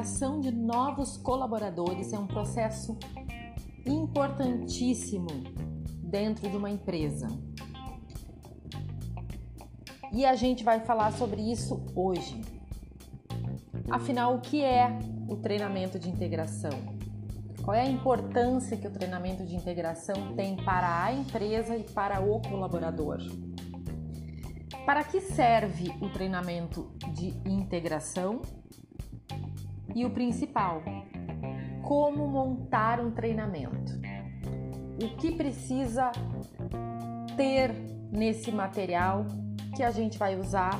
integração de novos colaboradores é um processo importantíssimo dentro de uma empresa. E a gente vai falar sobre isso hoje. Afinal, o que é o treinamento de integração? Qual é a importância que o treinamento de integração tem para a empresa e para o colaborador? Para que serve o treinamento de integração? E o principal, como montar um treinamento? O que precisa ter nesse material que a gente vai usar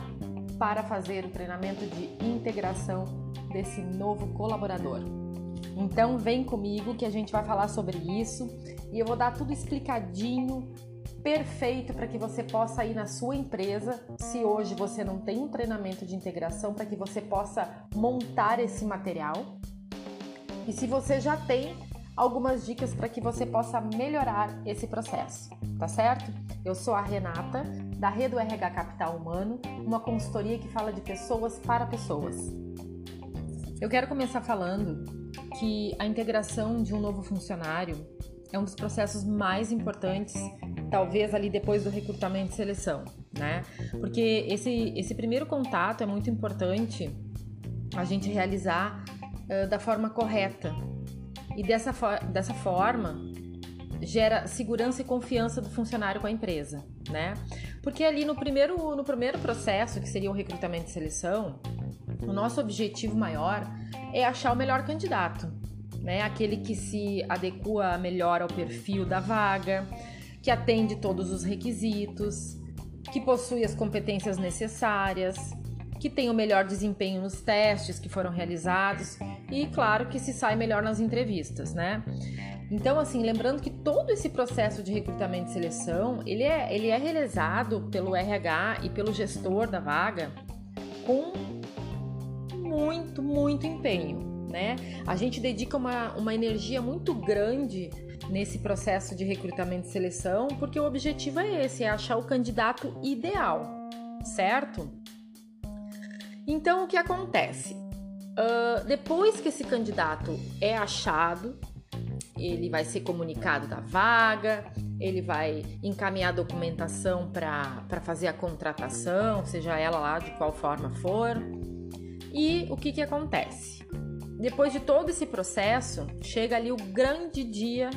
para fazer o treinamento de integração desse novo colaborador? Então vem comigo que a gente vai falar sobre isso e eu vou dar tudo explicadinho perfeito para que você possa ir na sua empresa, se hoje você não tem um treinamento de integração, para que você possa montar esse material. E se você já tem, algumas dicas para que você possa melhorar esse processo, tá certo? Eu sou a Renata, da Rede RH Capital Humano, uma consultoria que fala de pessoas para pessoas. Eu quero começar falando que a integração de um novo funcionário é um dos processos mais importantes talvez ali depois do recrutamento e seleção, né? Porque esse, esse primeiro contato é muito importante a gente realizar uh, da forma correta. E dessa, dessa forma gera segurança e confiança do funcionário com a empresa, né? Porque ali no primeiro, no primeiro processo, que seria o recrutamento e seleção, o nosso objetivo maior é achar o melhor candidato, né? Aquele que se adequa melhor ao perfil da vaga, que atende todos os requisitos, que possui as competências necessárias, que tem o melhor desempenho nos testes que foram realizados e, claro, que se sai melhor nas entrevistas, né? Então, assim, lembrando que todo esse processo de recrutamento e seleção, ele é, ele é realizado pelo RH e pelo gestor da vaga com muito, muito empenho, né? A gente dedica uma, uma energia muito grande nesse processo de recrutamento e seleção, porque o objetivo é esse, é achar o candidato ideal, certo? Então, o que acontece? Uh, depois que esse candidato é achado, ele vai ser comunicado da vaga, ele vai encaminhar a documentação para fazer a contratação, seja ela lá de qual forma for. E o que, que acontece? Depois de todo esse processo, chega ali o grande dia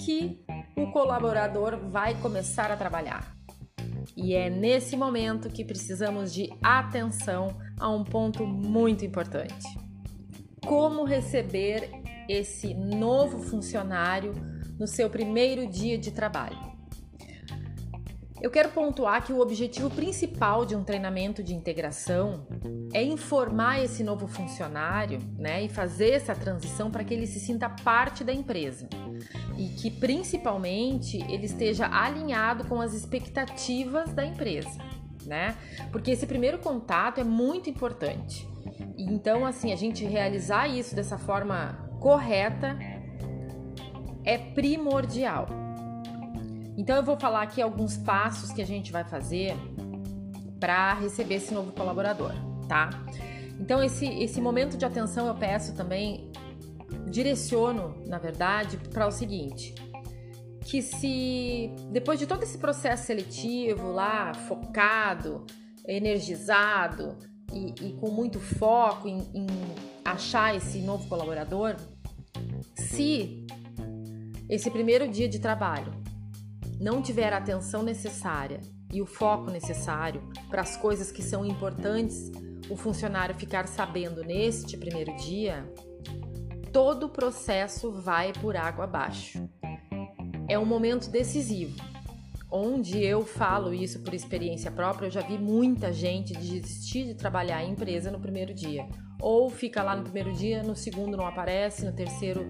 que o colaborador vai começar a trabalhar. E é nesse momento que precisamos de atenção a um ponto muito importante: como receber esse novo funcionário no seu primeiro dia de trabalho. Eu quero pontuar que o objetivo principal de um treinamento de integração é informar esse novo funcionário né, e fazer essa transição para que ele se sinta parte da empresa e que principalmente ele esteja alinhado com as expectativas da empresa, né? Porque esse primeiro contato é muito importante. Então, assim, a gente realizar isso dessa forma correta é primordial. Então eu vou falar aqui alguns passos que a gente vai fazer para receber esse novo colaborador, tá? Então esse esse momento de atenção eu peço também direciono, na verdade, para o seguinte: que se depois de todo esse processo seletivo lá, focado, energizado e, e com muito foco em, em achar esse novo colaborador, se esse primeiro dia de trabalho não tiver a atenção necessária e o foco necessário para as coisas que são importantes o funcionário ficar sabendo neste primeiro dia, todo o processo vai por água abaixo. É um momento decisivo, onde eu falo isso por experiência própria, eu já vi muita gente desistir de trabalhar em empresa no primeiro dia. Ou fica lá no primeiro dia, no segundo não aparece, no terceiro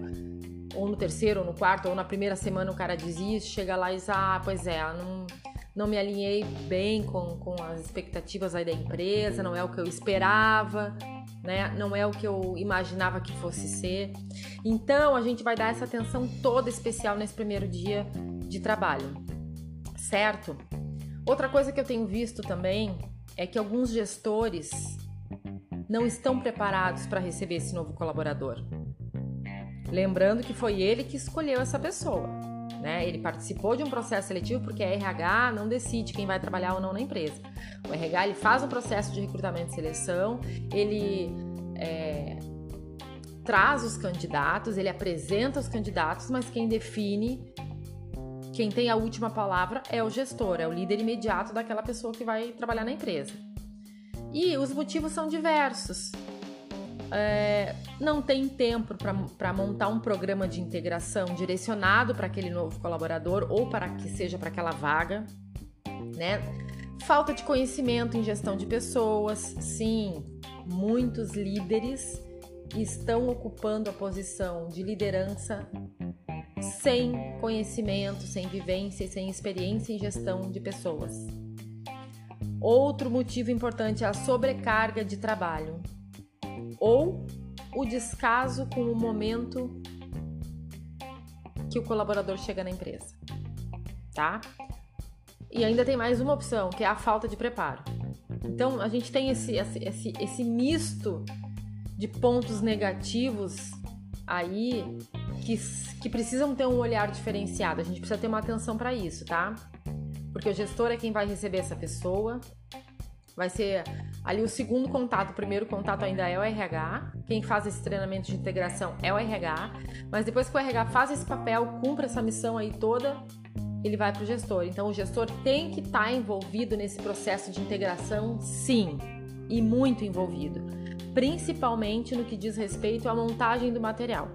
ou no terceiro, ou no quarto, ou na primeira semana o cara desiste, chega lá e diz, ah, pois é, não, não me alinhei bem com, com as expectativas aí da empresa, não é o que eu esperava, né? Não é o que eu imaginava que fosse ser. Então a gente vai dar essa atenção toda especial nesse primeiro dia de trabalho, certo? Outra coisa que eu tenho visto também é que alguns gestores não estão preparados para receber esse novo colaborador. Lembrando que foi ele que escolheu essa pessoa. Né? Ele participou de um processo seletivo porque a RH não decide quem vai trabalhar ou não na empresa. O RH ele faz um processo de recrutamento e seleção, ele é, traz os candidatos, ele apresenta os candidatos, mas quem define, quem tem a última palavra é o gestor, é o líder imediato daquela pessoa que vai trabalhar na empresa. E os motivos são diversos. É, não tem tempo para montar um programa de integração direcionado para aquele novo colaborador ou para que seja para aquela vaga, né? Falta de conhecimento em gestão de pessoas, sim, muitos líderes estão ocupando a posição de liderança sem conhecimento, sem vivência e sem experiência em gestão de pessoas. Outro motivo importante é a sobrecarga de trabalho ou o descaso com o momento que o colaborador chega na empresa, tá? E ainda tem mais uma opção, que é a falta de preparo. Então, a gente tem esse, esse, esse misto de pontos negativos aí que, que precisam ter um olhar diferenciado. A gente precisa ter uma atenção para isso, tá? Porque o gestor é quem vai receber essa pessoa, vai ser ali o segundo contato. O primeiro contato ainda é o RH. Quem faz esse treinamento de integração é o RH. Mas depois que o RH faz esse papel, cumpre essa missão aí toda, ele vai para o gestor. Então, o gestor tem que estar tá envolvido nesse processo de integração, sim, e muito envolvido, principalmente no que diz respeito à montagem do material,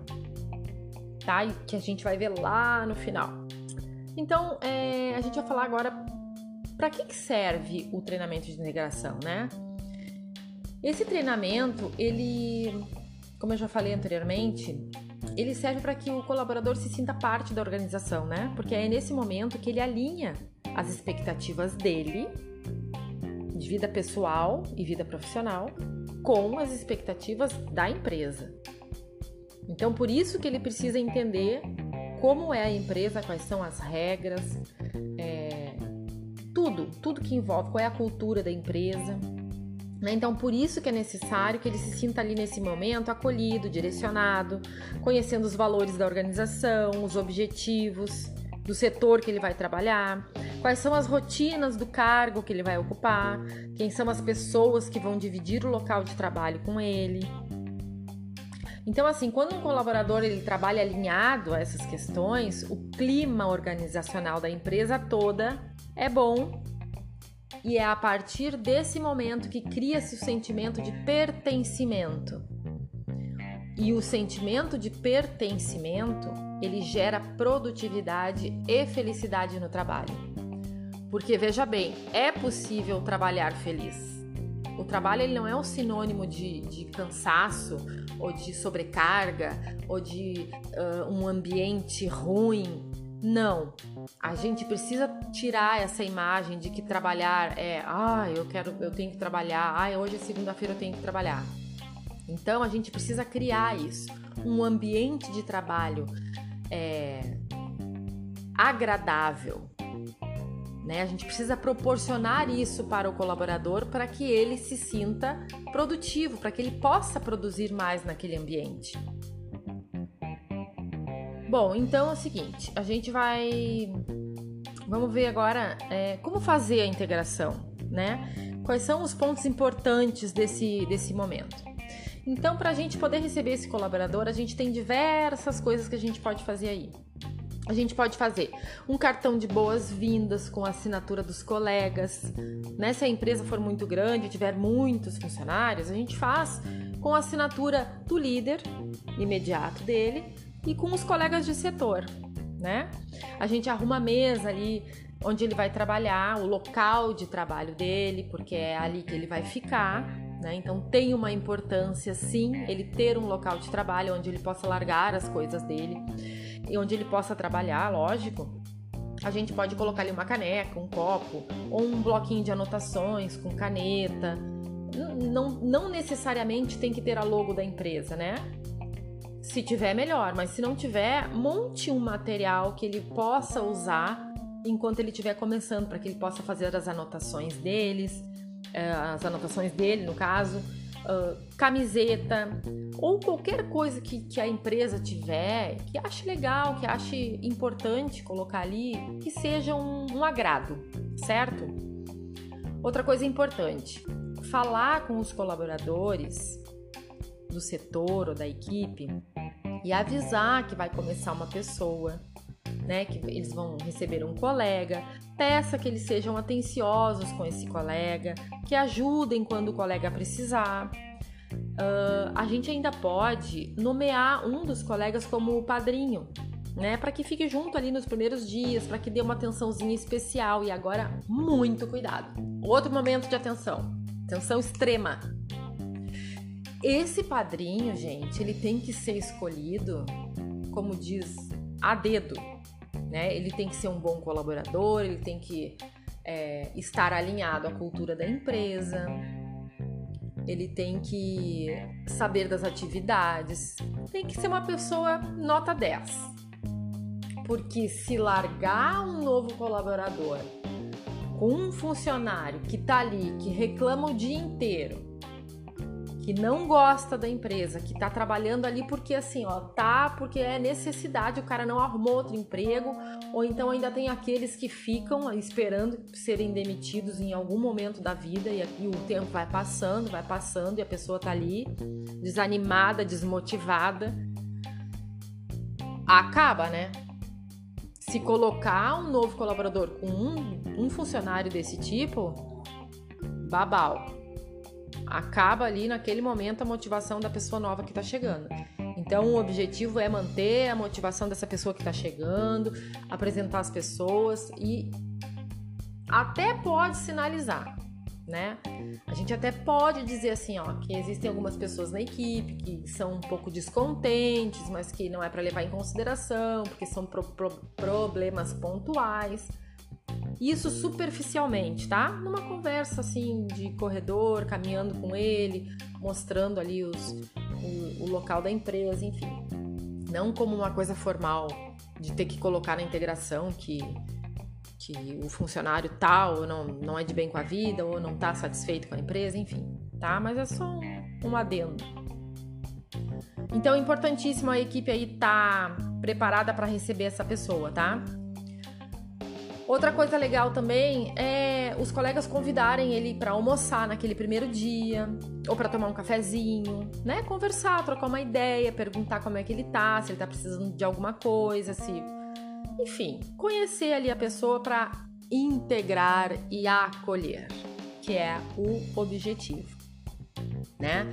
tá? Que a gente vai ver lá no final. Então, é, a gente vai falar agora para que, que serve o treinamento de integração, né? Esse treinamento, ele, como eu já falei anteriormente, ele serve para que o colaborador se sinta parte da organização, né? Porque é nesse momento que ele alinha as expectativas dele, de vida pessoal e vida profissional, com as expectativas da empresa. Então, por isso que ele precisa entender como é a empresa, quais são as regras, é, tudo, tudo que envolve, qual é a cultura da empresa. Né? Então, por isso que é necessário que ele se sinta ali nesse momento acolhido, direcionado, conhecendo os valores da organização, os objetivos do setor que ele vai trabalhar, quais são as rotinas do cargo que ele vai ocupar, quem são as pessoas que vão dividir o local de trabalho com ele. Então, assim, quando um colaborador ele trabalha alinhado a essas questões, o clima organizacional da empresa toda é bom e é a partir desse momento que cria-se o sentimento de pertencimento. E o sentimento de pertencimento, ele gera produtividade e felicidade no trabalho. Porque veja bem, é possível trabalhar feliz. O trabalho ele não é um sinônimo de, de cansaço ou de sobrecarga ou de uh, um ambiente ruim não. A gente precisa tirar essa imagem de que trabalhar é, ah, eu quero, eu tenho que trabalhar, ah, hoje é segunda-feira eu tenho que trabalhar. Então a gente precisa criar isso, um ambiente de trabalho é, agradável. Né? A gente precisa proporcionar isso para o colaborador para que ele se sinta produtivo, para que ele possa produzir mais naquele ambiente. Bom, então é o seguinte, a gente vai. Vamos ver agora é, como fazer a integração, né? Quais são os pontos importantes desse, desse momento. Então, para a gente poder receber esse colaborador, a gente tem diversas coisas que a gente pode fazer aí. A gente pode fazer um cartão de boas-vindas com assinatura dos colegas. Né? Se a empresa for muito grande, tiver muitos funcionários, a gente faz com assinatura do líder imediato dele e com os colegas de setor, né? A gente arruma a mesa ali onde ele vai trabalhar, o local de trabalho dele, porque é ali que ele vai ficar, né? Então tem uma importância sim ele ter um local de trabalho onde ele possa largar as coisas dele e onde ele possa trabalhar, lógico. A gente pode colocar ali uma caneca, um copo ou um bloquinho de anotações com caneta. Não, não necessariamente tem que ter a logo da empresa, né? Se tiver, melhor, mas se não tiver, monte um material que ele possa usar enquanto ele estiver começando, para que ele possa fazer as anotações deles, eh, as anotações dele, no caso, camiseta ou qualquer coisa que, que a empresa tiver, que ache legal, que ache importante colocar ali, que seja um, um agrado, certo? Outra coisa importante, falar com os colaboradores do setor ou da equipe e avisar que vai começar uma pessoa, né? Que eles vão receber um colega. Peça que eles sejam atenciosos com esse colega, que ajudem quando o colega precisar. Uh, a gente ainda pode nomear um dos colegas como padrinho, né? Para que fique junto ali nos primeiros dias, para que dê uma atençãozinha especial. E agora, muito cuidado. Outro momento de atenção, atenção extrema. Esse padrinho, gente, ele tem que ser escolhido, como diz, a dedo, né? Ele tem que ser um bom colaborador, ele tem que é, estar alinhado à cultura da empresa, ele tem que saber das atividades, tem que ser uma pessoa nota 10. Porque se largar um novo colaborador com um funcionário que tá ali, que reclama o dia inteiro, que não gosta da empresa, que tá trabalhando ali porque assim, ó, tá porque é necessidade, o cara não arrumou outro emprego, ou então ainda tem aqueles que ficam esperando serem demitidos em algum momento da vida e, e o tempo vai passando, vai passando e a pessoa tá ali desanimada, desmotivada. Acaba, né? Se colocar um novo colaborador com um, um funcionário desse tipo, babau acaba ali naquele momento a motivação da pessoa nova que está chegando. Então, o objetivo é manter a motivação dessa pessoa que está chegando, apresentar as pessoas e até pode sinalizar, né? A gente até pode dizer assim, ó, que existem algumas pessoas na equipe que são um pouco descontentes, mas que não é para levar em consideração, porque são pro pro problemas pontuais. Isso superficialmente, tá? Numa conversa assim de corredor, caminhando com ele, mostrando ali os, o, o local da empresa, enfim. Não como uma coisa formal de ter que colocar na integração que, que o funcionário tal não, não é de bem com a vida ou não está satisfeito com a empresa, enfim, tá? Mas é só um, um adendo. Então importantíssimo a equipe aí estar tá preparada para receber essa pessoa, tá? Outra coisa legal também é os colegas convidarem ele para almoçar naquele primeiro dia, ou para tomar um cafezinho, né? Conversar, trocar uma ideia, perguntar como é que ele tá, se ele tá precisando de alguma coisa, se enfim, conhecer ali a pessoa para integrar e acolher, que é o objetivo, né?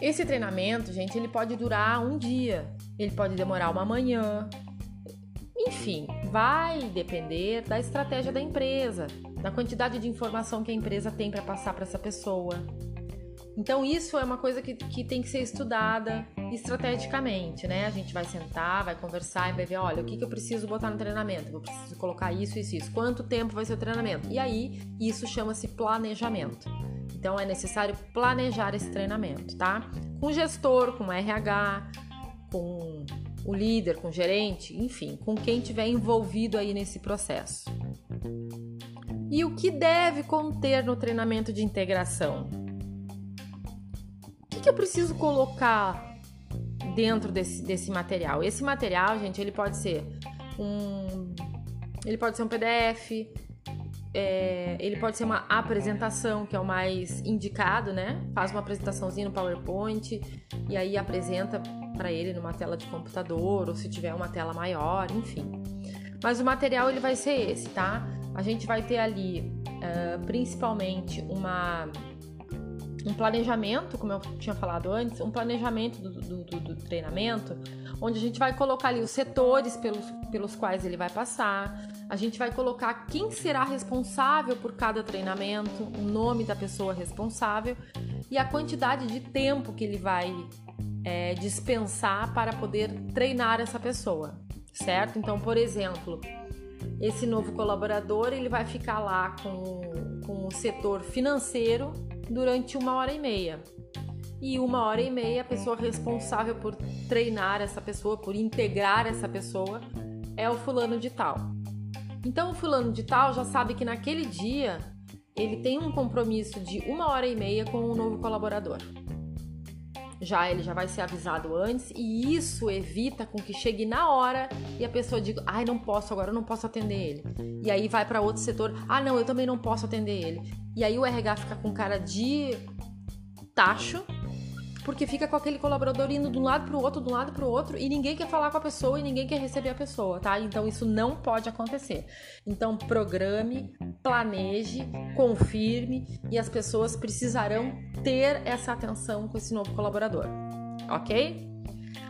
Esse treinamento, gente, ele pode durar um dia, ele pode demorar uma manhã, enfim, vai depender da estratégia da empresa, da quantidade de informação que a empresa tem para passar para essa pessoa. Então, isso é uma coisa que, que tem que ser estudada estrategicamente, né? A gente vai sentar, vai conversar e vai ver: olha, o que, que eu preciso botar no treinamento? Eu preciso colocar isso, isso, isso. Quanto tempo vai ser o treinamento? E aí, isso chama-se planejamento. Então, é necessário planejar esse treinamento, tá? Com gestor, com RH, com o líder, com o gerente, enfim, com quem tiver envolvido aí nesse processo. E o que deve conter no treinamento de integração? O que, que eu preciso colocar dentro desse, desse material? Esse material, gente, ele pode ser um, ele pode ser um PDF, é, ele pode ser uma apresentação, que é o mais indicado, né? Faz uma apresentaçãozinha no PowerPoint e aí apresenta para ele numa tela de computador ou se tiver uma tela maior, enfim. Mas o material ele vai ser esse, tá? A gente vai ter ali uh, principalmente uma um planejamento, como eu tinha falado antes, um planejamento do, do, do, do, treinamento, onde a gente vai colocar ali os setores pelos, pelos quais ele vai passar, a gente vai colocar quem será responsável por cada treinamento, o nome da pessoa responsável e a quantidade de tempo que ele vai é, dispensar para poder treinar essa pessoa, certo? Então, por exemplo, esse novo colaborador ele vai ficar lá com, com o setor financeiro durante uma hora e meia. E uma hora e meia a pessoa responsável por treinar essa pessoa, por integrar essa pessoa, é o fulano de tal. Então o fulano de tal já sabe que naquele dia ele tem um compromisso de uma hora e meia com um novo colaborador. já ele já vai ser avisado antes e isso evita com que chegue na hora e a pessoa diga: "Ai, não posso agora, eu não posso atender ele". E aí vai para outro setor: "Ah, não, eu também não posso atender ele". E aí o RH fica com cara de tacho porque fica com aquele colaborador indo de um lado para o outro, de um lado para o outro, e ninguém quer falar com a pessoa e ninguém quer receber a pessoa, tá? Então isso não pode acontecer. Então programe, planeje, confirme e as pessoas precisarão ter essa atenção com esse novo colaborador, ok?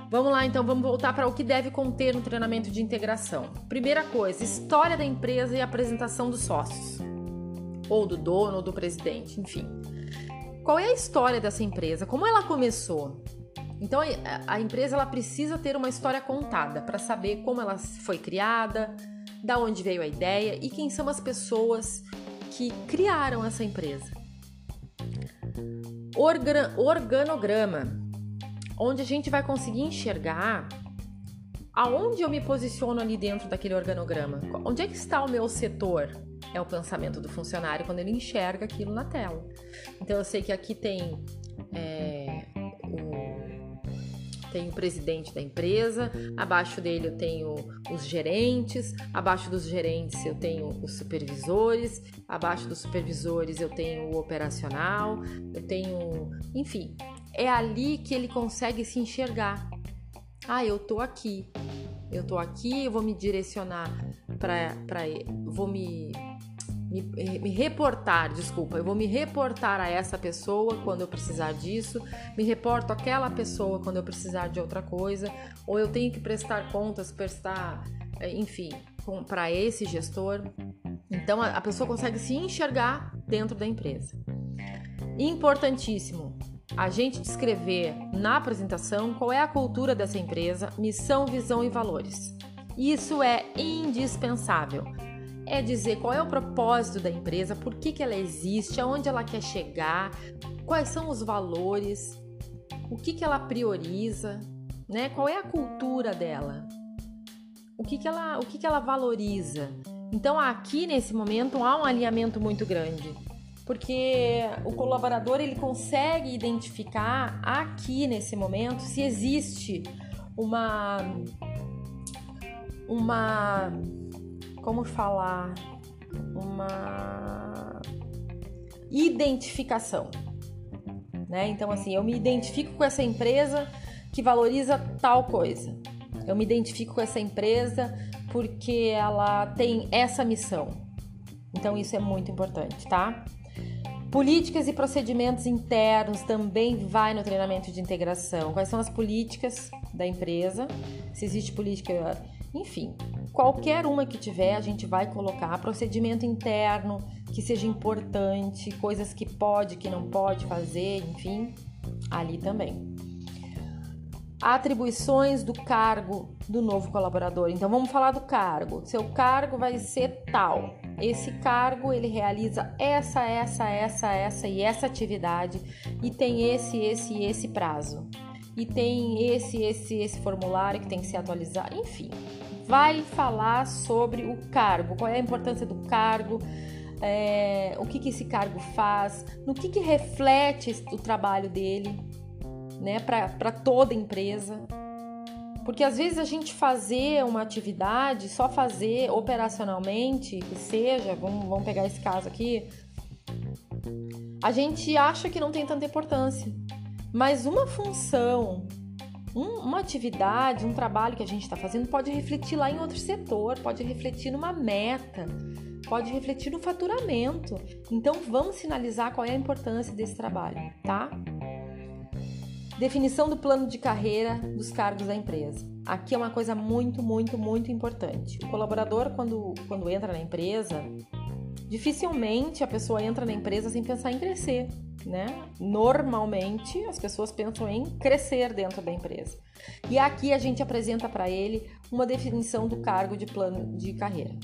Vamos lá, então, vamos voltar para o que deve conter no treinamento de integração. Primeira coisa, história da empresa e apresentação dos sócios, ou do dono, ou do presidente, enfim. Qual é a história dessa empresa? Como ela começou? Então a empresa ela precisa ter uma história contada para saber como ela foi criada, da onde veio a ideia e quem são as pessoas que criaram essa empresa. organograma, onde a gente vai conseguir enxergar aonde eu me posiciono ali dentro daquele organograma. Onde é que está o meu setor? é o pensamento do funcionário quando ele enxerga aquilo na tela. Então eu sei que aqui tem é, o, tem o presidente da empresa, abaixo dele eu tenho os gerentes, abaixo dos gerentes eu tenho os supervisores, abaixo dos supervisores eu tenho o operacional, eu tenho, enfim, é ali que ele consegue se enxergar. Ah, eu tô aqui. Eu tô aqui, eu vou me direcionar para vou me me, me, reportar, desculpa, eu vou me reportar a essa pessoa quando eu precisar disso, me reporto àquela pessoa quando eu precisar de outra coisa, ou eu tenho que prestar contas, prestar, é, enfim, para esse gestor. Então a, a pessoa consegue se enxergar dentro da empresa. Importantíssimo, a gente descrever na apresentação qual é a cultura dessa empresa, missão, visão e valores. Isso é indispensável é dizer qual é o propósito da empresa, por que, que ela existe, aonde ela quer chegar, quais são os valores, o que, que ela prioriza, né? qual é a cultura dela, o que, que, ela, o que, que ela valoriza. Então, aqui nesse momento há um alinhamento muito grande, porque o colaborador ele consegue identificar aqui nesse momento se existe uma uma como falar, uma identificação, né? Então assim, eu me identifico com essa empresa que valoriza tal coisa. Eu me identifico com essa empresa porque ela tem essa missão. Então isso é muito importante, tá? Políticas e procedimentos internos também vai no treinamento de integração. Quais são as políticas da empresa? Se existe política, enfim, Qualquer uma que tiver, a gente vai colocar procedimento interno que seja importante, coisas que pode, que não pode fazer, enfim, ali também. Atribuições do cargo do novo colaborador. Então vamos falar do cargo. Seu cargo vai ser tal. Esse cargo ele realiza essa, essa, essa, essa e essa atividade e tem esse, esse e esse prazo. E tem esse, esse, esse formulário que tem que ser atualizado, enfim vai falar sobre o cargo, qual é a importância do cargo, é, o que, que esse cargo faz, no que, que reflete o trabalho dele né, para toda empresa. Porque às vezes a gente fazer uma atividade, só fazer operacionalmente, que seja, vamos, vamos pegar esse caso aqui, a gente acha que não tem tanta importância. Mas uma função um, uma atividade, um trabalho que a gente está fazendo pode refletir lá em outro setor, pode refletir numa meta, pode refletir no faturamento. Então vamos sinalizar qual é a importância desse trabalho, tá? Definição do plano de carreira dos cargos da empresa. Aqui é uma coisa muito, muito, muito importante. O colaborador, quando, quando entra na empresa, dificilmente a pessoa entra na empresa sem pensar em crescer né? Normalmente as pessoas pensam em crescer dentro da empresa. E aqui a gente apresenta para ele uma definição do cargo de plano de carreira.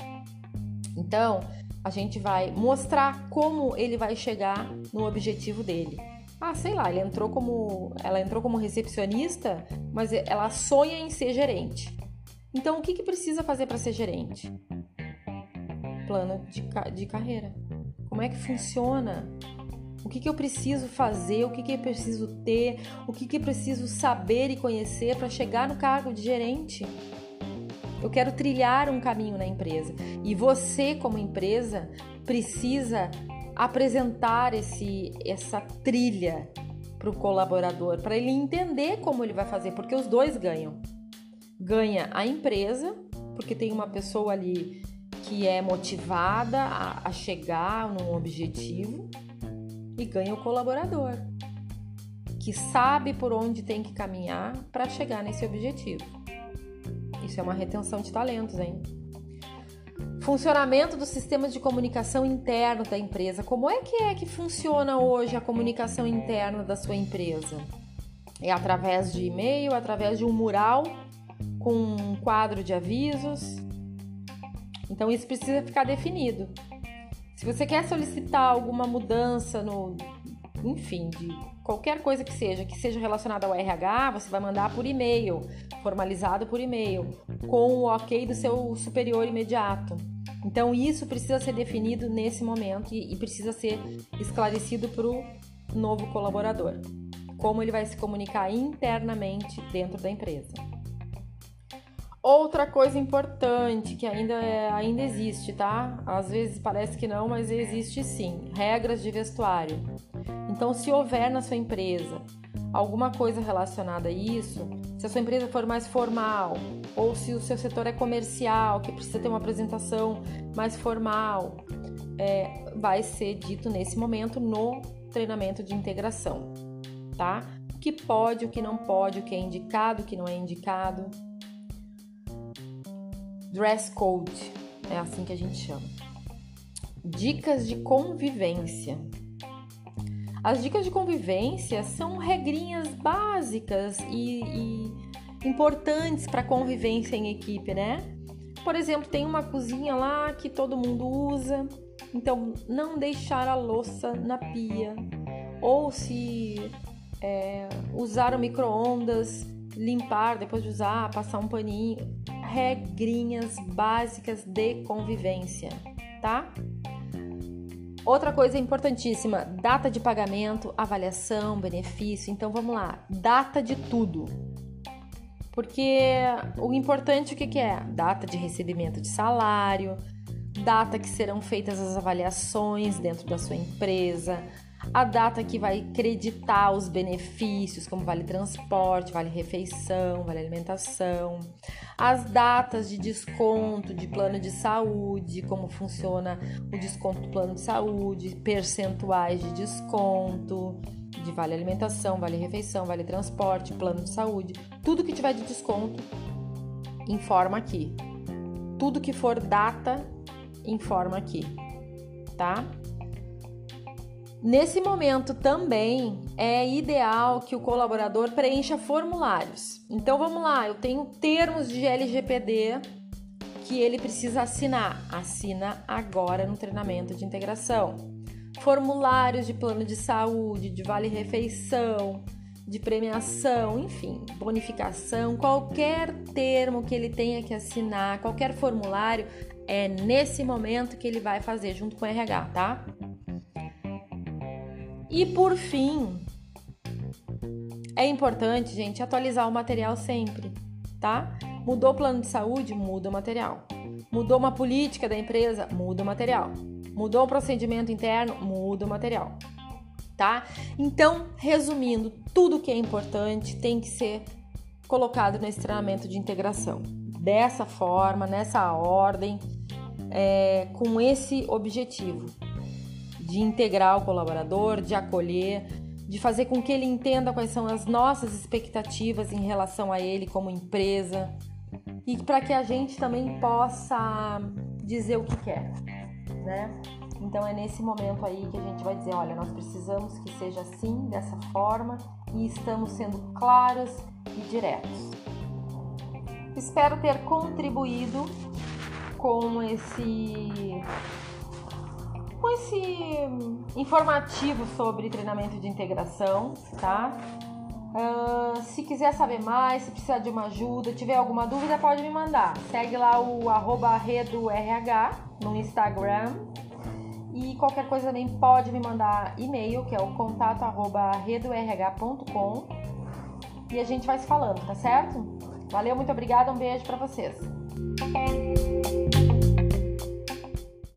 Então, a gente vai mostrar como ele vai chegar no objetivo dele. Ah, sei lá, ele entrou como, ela entrou como recepcionista, mas ela sonha em ser gerente. Então, o que, que precisa fazer para ser gerente? Plano de, de carreira. Como é que funciona O que, que eu preciso fazer? O que, que eu preciso ter? O que, que eu preciso saber e conhecer para chegar no cargo de gerente? Eu quero trilhar um caminho na empresa. E você, como empresa, precisa apresentar esse, essa trilha para o colaborador, para ele entender como ele vai fazer, porque os dois ganham. Ganha a empresa, porque tem uma pessoa ali que é motivada a, a chegar num objetivo, e ganha o colaborador, que sabe por onde tem que caminhar para chegar nesse objetivo. Isso é uma retenção de talentos, hein? Funcionamento dos sistemas de comunicação interno da empresa. Como é que é que funciona hoje a comunicação interna da sua empresa? É através de e-mail, através de um mural com um quadro de avisos. Então isso precisa ficar definido. Se você quer solicitar alguma mudança no, enfim, de qualquer coisa que seja, que seja relacionada ao RH, você vai mandar por e-mail, formalizado por e-mail, com o ok do seu superior imediato. Então, isso precisa ser definido nesse momento e, e precisa ser esclarecido para o novo colaborador. Como ele vai se comunicar internamente dentro da empresa. Outra coisa importante que ainda, é, ainda existe, tá? Às vezes parece que não, mas existe sim. Regras de vestuário. Então, se houver na sua empresa alguma coisa relacionada a isso, se a sua empresa for mais formal, ou se o seu setor é comercial, que precisa ter uma apresentação mais formal, é, vai ser dito nesse momento no treinamento de integração, tá? O que pode, o que não pode, o que é indicado, o que não é indicado. Dress code, é assim que a gente chama. Dicas de convivência. As dicas de convivência são regrinhas básicas e, e importantes para convivência em equipe, né? Por exemplo, tem uma cozinha lá que todo mundo usa, então não deixar a louça na pia, ou se é, usar o micro-ondas, limpar depois de usar, passar um paninho, regrinhas básicas de convivência, tá? Outra coisa importantíssima: data de pagamento, avaliação, benefício. Então vamos lá, data de tudo. Porque o importante o que, que é? Data de recebimento de salário, data que serão feitas as avaliações dentro da sua empresa, a data que vai creditar os benefícios, como vale transporte, vale refeição, vale alimentação, as datas de desconto de plano de saúde, como funciona o desconto do plano de saúde, percentuais de desconto, de vale alimentação, vale refeição, vale transporte, plano de saúde, tudo que tiver de desconto, informa aqui. Tudo que for data, informa aqui, tá? Nesse momento também é ideal que o colaborador preencha formulários. Então vamos lá, eu tenho termos de LGPD que ele precisa assinar. Assina agora no treinamento de integração. Formulários de plano de saúde, de vale refeição, de premiação, enfim, bonificação, qualquer termo que ele tenha que assinar, qualquer formulário, é nesse momento que ele vai fazer junto com o RH, tá? E por fim, é importante, gente, atualizar o material sempre, tá? Mudou o plano de saúde? Muda o material. Mudou uma política da empresa? Muda o material. Mudou o procedimento interno? Muda o material. Tá? Então, resumindo, tudo que é importante tem que ser colocado nesse treinamento de integração. Dessa forma, nessa ordem, é, com esse objetivo de integrar o colaborador, de acolher, de fazer com que ele entenda quais são as nossas expectativas em relação a ele como empresa e para que a gente também possa dizer o que quer, né? Então é nesse momento aí que a gente vai dizer, olha, nós precisamos que seja assim, dessa forma, e estamos sendo claros e diretos. Espero ter contribuído com esse com esse informativo sobre treinamento de integração, tá? Uh, se quiser saber mais, se precisar de uma ajuda, tiver alguma dúvida, pode me mandar. Segue lá o arroba redorh no Instagram E qualquer coisa também pode me mandar e-mail, que é o contato arroba redorh.com e a gente vai se falando, tá certo? Valeu, muito obrigada, um beijo para vocês.